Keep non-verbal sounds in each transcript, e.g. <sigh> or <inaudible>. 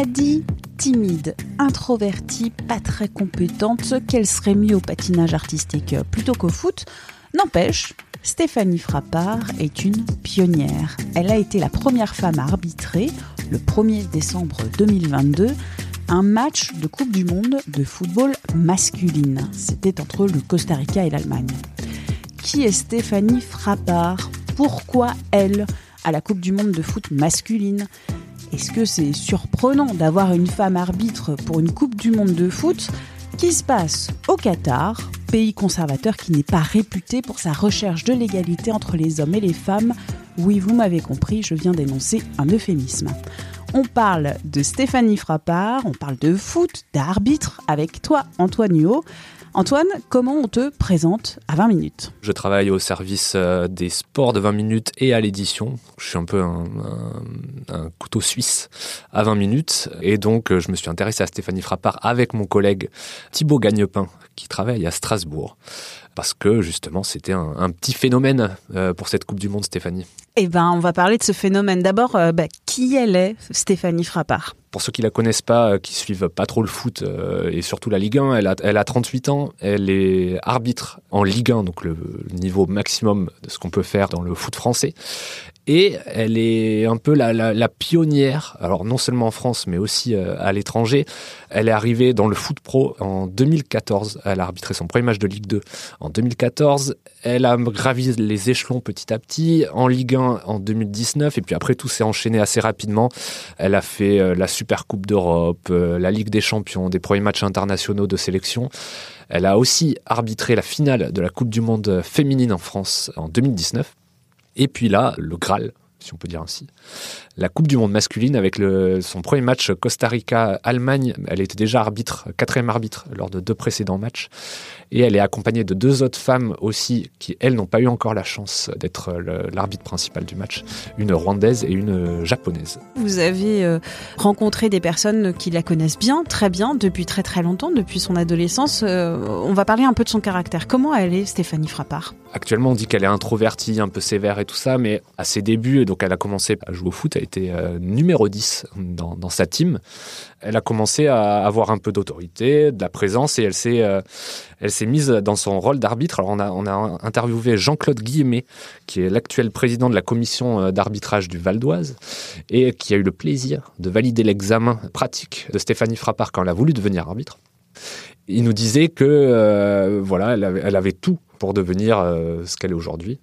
On l'a dit, timide, introvertie, pas très compétente, qu'elle serait mieux au patinage artistique plutôt qu'au foot. N'empêche, Stéphanie Frappard est une pionnière. Elle a été la première femme à arbitrer, le 1er décembre 2022, un match de Coupe du Monde de football masculine. C'était entre le Costa Rica et l'Allemagne. Qui est Stéphanie Frappard? Pourquoi elle? À la Coupe du Monde de foot masculine Est-ce que c'est surprenant d'avoir une femme arbitre pour une Coupe du Monde de foot qui se passe au Qatar, pays conservateur qui n'est pas réputé pour sa recherche de l'égalité entre les hommes et les femmes? Oui, vous m'avez compris, je viens d'énoncer un euphémisme. On parle de Stéphanie Frappard, on parle de foot, d'arbitre avec toi, Antoine Huot. Antoine, comment on te présente à 20 minutes? Je travaille au service euh, des sports de 20 minutes et à l'édition. Je suis un peu un, couteau suisse à 20 minutes. Et donc, euh, je me suis intéressé à Stéphanie Frappard avec mon collègue Thibaut Gagnepin, qui travaille à Strasbourg. Parce que justement, c'était un, un, petit phénomène euh, pour cette Coupe du Monde, Stéphanie. Eh ben, on va parler de ce phénomène. D'abord, bah, qui elle est, Stéphanie Frappard? Pour ceux qui la connaissent pas, qui suivent pas trop le foot euh, et surtout la Ligue 1, elle a, elle a 38 ans, elle est arbitre en Ligue 1, donc le, niveau maximum de ce qu'on peut faire dans le foot français. Et elle est un peu la, pionnière, alors non seulement en France, mais aussi euh, à l'étranger. Elle est arrivée dans le foot pro en 2014. Elle a arbitré son premier match de Ligue 2 en 2014. Elle a gravi les échelons petit à petit en Ligue 1 en 2019. Et puis après, tout s'est enchaîné assez rapidement. Elle a fait euh, la Super Coupe d'Europe, euh, la Ligue des Champions, des premiers matchs internationaux de sélection. Elle a aussi arbitré la finale de la Coupe du Monde féminine en France en 2019. Et puis là, le Graal, si on peut dire ainsi. La Coupe du Monde masculine avec le, son premier match Costa Rica-Allemagne. Elle était déjà arbitre, quatrième arbitre lors de deux précédents matchs. Et elle est accompagnée de deux autres femmes aussi qui, elles, n'ont pas eu encore la chance d'être l'arbitre principal du match. Une rwandaise et une japonaise. Vous avez euh, rencontré des personnes qui la connaissent bien, très bien, depuis très très longtemps, depuis son adolescence. Euh, on va parler un peu de son caractère. Comment elle est, Stéphanie Frappard? Actuellement, on dit qu'elle est introvertie, un peu sévère et tout ça, mais à ses débuts, donc elle a commencé à jouer au foot, elle était euh, numéro 10 dans, sa team. Elle a commencé à avoir un peu d'autorité, de la présence, et elle s'est, euh, elle s'est mise dans son rôle d'arbitre. Alors on a, on a interviewé Jean-Claude Guillemet, qui est l'actuel président de la commission euh, d'arbitrage du Val d'Oise, et qui a eu le plaisir de valider l'examen pratique de Stéphanie Frappard quand elle a voulu devenir arbitre. Il nous disait que voilà, elle avait tout pour devenir euh, ce qu'elle est aujourd'hui.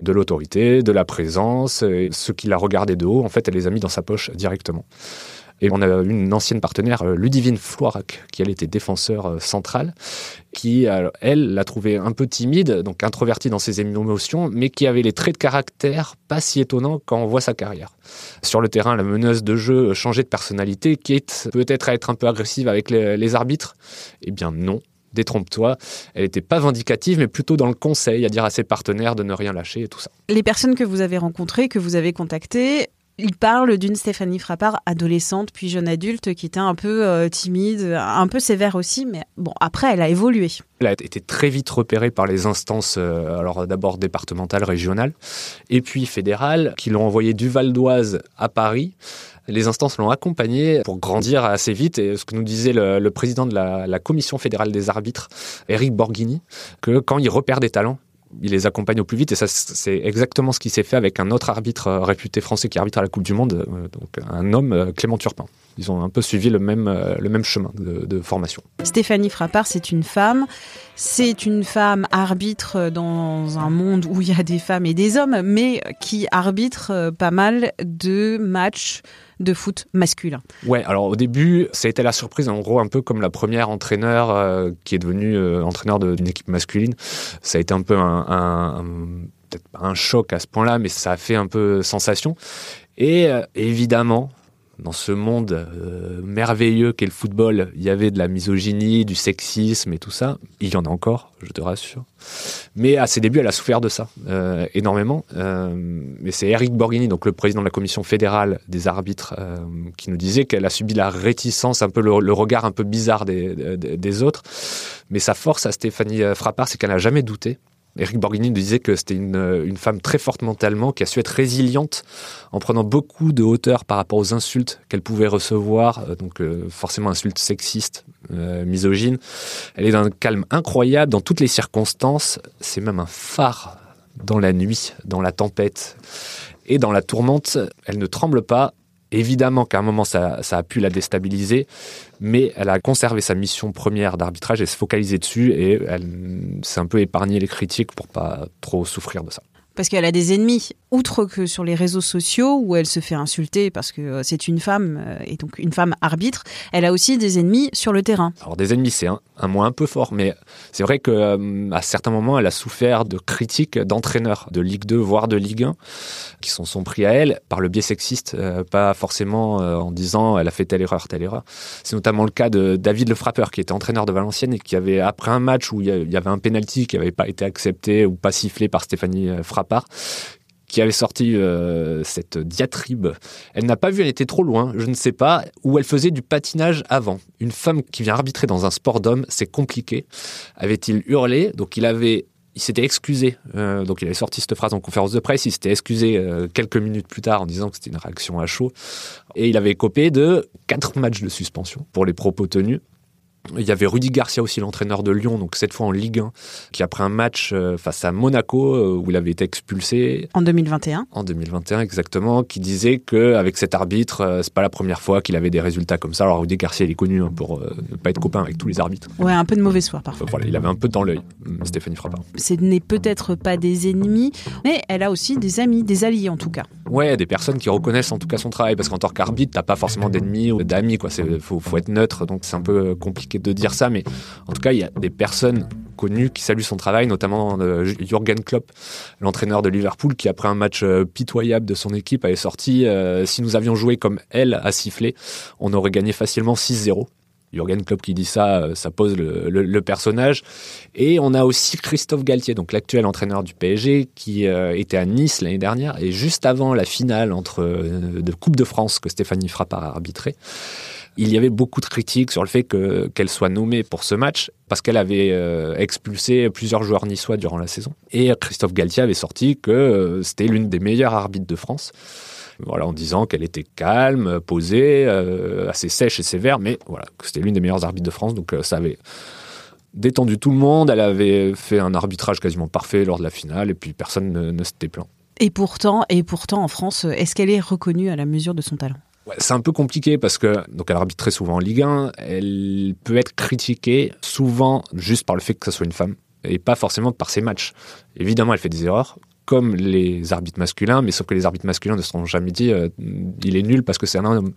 De l'autorité, de la présence, et ceux qui la regardaient de haut, en fait, elle les a mis dans sa poche directement. Et on a une ancienne partenaire, euh, Ludivine Floirac, qui elle était défenseur euh, central, qui, elle, l'a trouvée un peu timide, donc introvertie dans ses émotions, mais qui avait les traits de caractère pas si étonnants quand on voit sa carrière. Sur le terrain, la meneuse de jeu changeait de personnalité, quitte peut-être à être un peu agressive avec les, les arbitres? Eh bien non, détrompe-toi. Elle n'était pas vindicative, mais plutôt dans le conseil, à dire à ses partenaires de ne rien lâcher et tout ça. Les personnes que vous avez rencontrées, que vous avez contactées, ils parlent d'une Stéphanie Frappard, adolescente puis jeune adulte, qui était un peu euh, timide, un peu sévère aussi, mais bon, après, elle a évolué. Elle a été très vite repérée par les instances, euh, alors d'abord départementales, régionales, et puis fédérales, qui l'ont envoyée du Val d'Oise à Paris. Les instances l'ont accompagnée pour grandir assez vite. Et ce que nous disait le, président de la, Commission fédérale des arbitres, Eric Borghini, que quand il repère des talents, il les accompagne au plus vite et ça c'est exactement ce qui s'est fait avec un autre arbitre réputé français qui arbitre à la Coupe du Monde, donc un homme Clément Turpin. Ils ont un peu suivi le même, le même chemin de, de formation. Stéphanie Frappard, c'est une femme. C'est une femme arbitre dans un monde où il y a des femmes et des hommes, mais qui arbitre pas mal de matchs de foot masculin. Ouais, alors au début, ça a été la surprise, en gros, un peu comme la première entraîneur euh, qui est devenue euh, entraîneur d'une équipe masculine. Ça a été un peu un, choc à ce point-là, mais ça a fait un peu sensation. Et euh, évidemment, dans ce monde euh, merveilleux qu'est le football, il y avait de la misogynie, du sexisme et tout ça. Il y en a encore, je te rassure. Mais à ses débuts, elle a souffert de ça euh, énormément. Euh, mais c'est Eric Borghini, donc le président de la commission fédérale des arbitres, euh, qui nous disait qu'elle a subi la réticence, un peu le, le regard un peu bizarre des, des, des, autres. Mais sa force à Stéphanie Frappard, c'est qu'elle n'a jamais douté. Eric Borghini disait que c'était une, une, femme très forte mentalement, qui a su être résiliente en prenant beaucoup de hauteur par rapport aux insultes qu'elle pouvait recevoir, donc euh, forcément insultes sexistes, euh, misogynes. Elle est d'un calme incroyable dans toutes les circonstances. C'est même un phare dans la nuit, dans la tempête et dans la tourmente. Elle ne tremble pas. Évidemment qu'à un moment, ça, ça, a pu la déstabiliser, mais elle a conservé sa mission première d'arbitrage et se focaliser dessus, et elle s'est un peu épargné les critiques pour pas trop souffrir de ça. Parce qu'elle a des ennemis, outre que sur les réseaux sociaux où elle se fait insulter parce que c'est une femme et donc une femme arbitre, elle a aussi des ennemis sur le terrain. Alors des ennemis, c'est un, mot un peu fort, mais c'est vrai que euh, à certains moments, elle a souffert de critiques d'entraîneurs de Ligue 2 voire de Ligue 1 qui sont, sont pris à elle par le biais sexiste, euh, pas forcément euh, en disant elle a fait telle erreur, telle erreur. C'est notamment le cas de David Le Frappeur qui était entraîneur de Valenciennes et qui avait après un match où il y avait un penalty qui n'avait pas été accepté ou pas sifflé par Stéphanie Part, qui avait sorti euh, cette diatribe. Elle n'a pas vu, elle était trop loin, je ne sais pas, où elle faisait du patinage avant. Une femme qui vient arbitrer dans un sport d'homme, c'est compliqué. Avait-il hurlé Donc il avait il s'était excusé, euh, donc il avait sorti cette phrase en conférence de presse, il s'était excusé euh, quelques minutes plus tard en disant que c'était une réaction à chaud, et il avait écopé de quatre matchs de suspension pour les propos tenus. Il y avait Rudy Garcia aussi, l'entraîneur de Lyon, donc cette fois en Ligue 1, qui après un match face à Monaco, où il avait été expulsé. En 2021. En 2021, exactement, qui disait qu'avec cet arbitre, c'est pas la première fois qu'il avait des résultats comme ça. Alors Rudy Garcia, il est connu hein, pour euh, ne pas être copain avec tous les arbitres. Ouais, un peu de mauvaise foi parfois. Voilà, il avait un peu dans l'œil, Stéphanie Frappard. Ce n'est peut-être pas des ennemis, mais elle a aussi des amis, des alliés en tout cas. Ouais, des personnes qui reconnaissent en tout cas son travail, parce qu'en tant qu'arbitre, t'as pas forcément d'ennemis ou d'amis, quoi. Faut, faut être neutre, donc c'est un peu compliqué de dire ça, mais en tout cas, il y a des personnes connues qui saluent son travail, notamment euh, Jürgen Klopp, l'entraîneur de Liverpool, qui après un match euh, pitoyable de son équipe avait sorti euh, si nous avions joué comme elle à siffler, on aurait gagné facilement 6-0. Jürgen Klopp qui dit ça, ça pose le, le, le, personnage. Et on a aussi Christophe Galtier, donc l'actuel entraîneur du PSG, qui euh, était à Nice l'année dernière, et juste avant la finale entre euh, de Coupe de France que Stéphanie Frappard a arbitré. Il y avait beaucoup de critiques sur le fait que qu'elle soit nommée pour ce match parce qu'elle avait euh, expulsé plusieurs joueurs niçois durant la saison. Et Christophe Galtier avait sorti que euh, c'était l'une des meilleures arbitres de France. Voilà, en disant qu'elle était calme, posée, euh, assez sèche et sévère, mais voilà, que c'était l'une des meilleures arbitres de France, donc euh, ça avait détendu tout le monde. Elle avait fait un arbitrage quasiment parfait lors de la finale, et puis personne ne, ne s'était plaint. Et pourtant, et pourtant, en France, est-ce qu'elle est reconnue à la mesure de son talent? Ouais, c'est un peu compliqué parce que donc elle arbitre très souvent en Ligue 1, elle peut être critiquée souvent juste par le fait que ce soit une femme et pas forcément par ses matchs. Évidemment, elle fait des erreurs comme les arbitres masculins, mais sauf que les arbitres masculins ne seront jamais dit euh, il est nul parce que c'est un homme.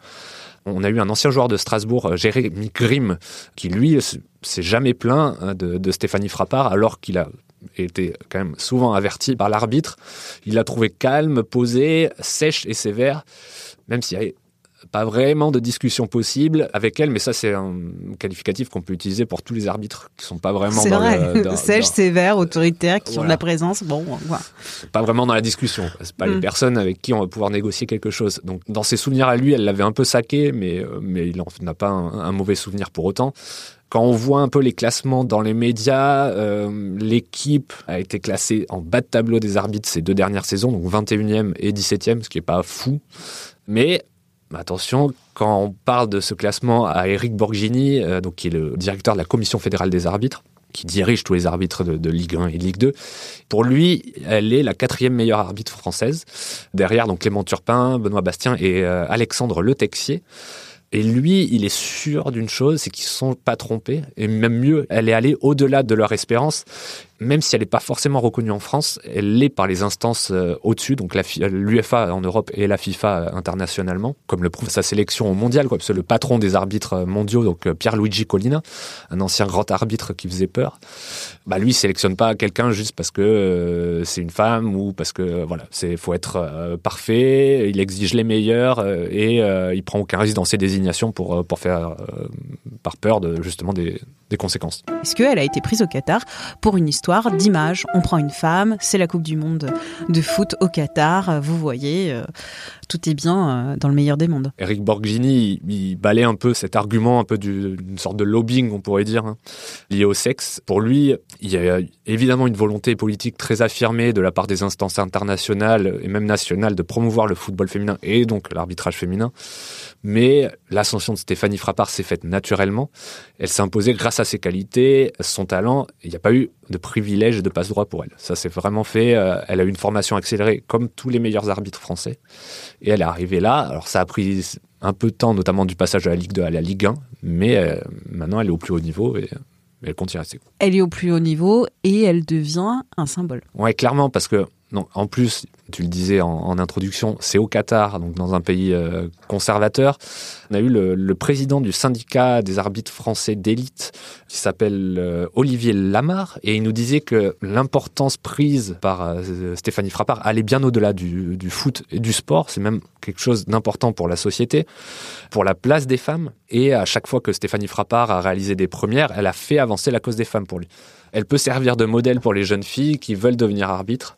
On a eu un ancien joueur de Strasbourg, Jérémy Grimm, qui lui s'est jamais plaint de, de Stéphanie Frappard alors qu'il a été quand même souvent averti par l'arbitre. Il l'a trouvé calme, posé, sèche et sévère, même s'il y avait pas vraiment de discussion possible avec elle, mais ça c'est un qualificatif qu'on peut utiliser pour tous les arbitres qui sont pas vraiment c'est dans vrai. le dans, sèche, dans... sévère, autoritaire, qui Voilà. ont de la présence. Bon, voilà. pas vraiment dans la discussion. C'est pas Mm. les personnes avec qui on va pouvoir négocier quelque chose. Donc dans ses souvenirs à lui, elle l'avait un peu saqué, mais euh, mais il n'a pas un, un mauvais souvenir pour autant. Quand on voit un peu les classements dans les médias, euh, l'équipe a été classée en bas de tableau des arbitres ces deux dernières saisons, donc 21e et 17e, ce qui est pas fou. Mais Attention, quand on parle de ce classement à Eric Borghini, euh, donc qui est le directeur de la Commission fédérale des arbitres, qui dirige tous les arbitres de, Ligue 1 et Ligue 2. Pour lui, elle est la quatrième meilleure arbitre française, derrière Clément Turpin, Benoît Bastien et euh, Alexandre Le Texier. Et lui, il est sûr d'une chose, c'est qu'ils ne sont pas trompés. Et même mieux, elle est allée au-delà de leur espérance. Même si elle n'est pas forcément reconnue en France, elle l'est par les instances euh, au-dessus, donc l'UFA en Europe et la FIFA internationalement, comme le prouve sa sélection au mondial, quoi, parce que le patron des arbitres mondiaux, donc Pierre-Luigi Collina, un ancien grand arbitre qui faisait peur, bah lui, il sélectionne pas quelqu'un juste parce que c'est une femme ou parce que voilà, c'est faut être parfait, il exige les meilleurs et il prend aucun risque dans ses désignations pour pour faire par peur de justement des, des conséquences. Est-ce qu'elle a été prise au Qatar pour une histoire d'image? On prend une femme, c'est la Coupe du Monde de foot au Qatar, vous voyez, euh, tout est bien euh, dans le meilleur des mondes. Eric Borghini, il, balait un peu cet argument, un peu d'une sorte de lobbying, on pourrait dire, hein, lié au sexe. Pour lui, il y a évidemment une volonté politique très affirmée de la part des instances internationales et même nationales de promouvoir le football féminin et donc l'arbitrage féminin. Mais l'ascension de Stéphanie Frappard s'est faite naturellement. Elle s'est imposée grâce à ses qualités, son talent. Il n'y a pas eu de privilège de passe-droit pour elle. Ça s'est vraiment fait. Euh, elle a eu une formation accélérée comme tous les meilleurs arbitres français. Et elle est arrivée là. Alors ça a pris un peu de temps, notamment du passage de la Ligue 2 à la Ligue 1. Mais euh, maintenant, elle est au plus haut niveau et elle continue à rester. Elle est au plus haut niveau et elle devient un symbole. Ouais, clairement, parce que non, en plus, tu le disais en, introduction, c'est au Qatar, donc dans un pays euh, conservateur. On a eu le, président du syndicat des arbitres français d'élite, qui s'appelle euh, Olivier Lamar, et il nous disait que l'importance prise par euh, Stéphanie Frappard allait bien au-delà du, du, foot et du sport. C'est même quelque chose d'important pour la société, pour la place des femmes. Et à chaque fois que Stéphanie Frappard a réalisé des premières, elle a fait avancer la cause des femmes pour lui. Elle peut servir de modèle pour les jeunes filles qui veulent devenir arbitres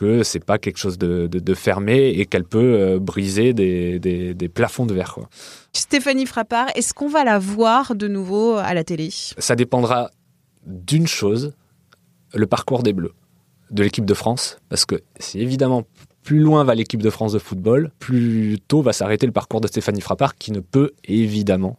que c'est pas quelque chose de, fermé et qu'elle peut euh, briser des, plafonds de verre. Stéphanie Frappard, est-ce qu'on va la voir de nouveau à la télé? Ça dépendra d'une chose, le parcours des Bleus, de l'équipe de France, parce que c'est évidemment plus loin va l'équipe de France de football, plus tôt va s'arrêter le parcours de Stéphanie Frappard, qui ne peut évidemment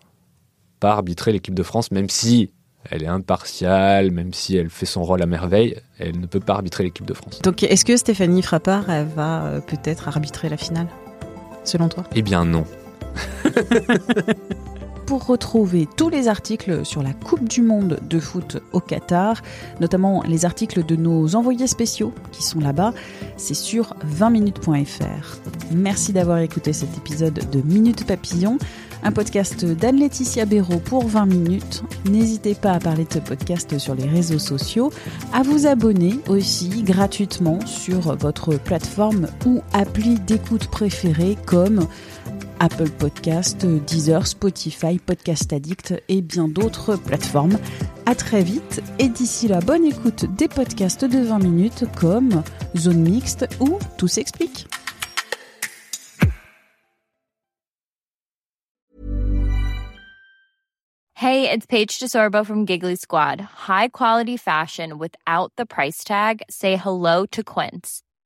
pas arbitrer l'équipe de France, même si elle est impartiale, même si elle fait son rôle à merveille, elle ne peut pas arbitrer l'équipe de France. Donc est-ce que Stéphanie Frappard va euh, peut-être arbitrer la finale, selon toi? Eh bien non. <laughs> retrouver tous les articles sur la Coupe du Monde de foot au Qatar, notamment les articles de nos envoyés spéciaux qui sont là-bas, c'est sur 20minutes.fr. Merci d'avoir écouté cet épisode de Minute Papillon un podcast d'Anne-Laetitia Béraud pour 20 minutes. N'hésitez pas à parler de ce podcast sur les réseaux sociaux, à vous abonner aussi gratuitement sur votre plateforme ou appli d'écoute préférée comme Apple Podcast, Deezer, Spotify, Podcast Addict et bien d'autres plateformes. À très vite et d'ici là, bonne écoute des podcasts de 20 minutes comme Zone Mixte ou Tout s'explique. Hey, it's Paige DeSorbo from Giggly Squad. High quality fashion without the price tag. Say hello to Quince.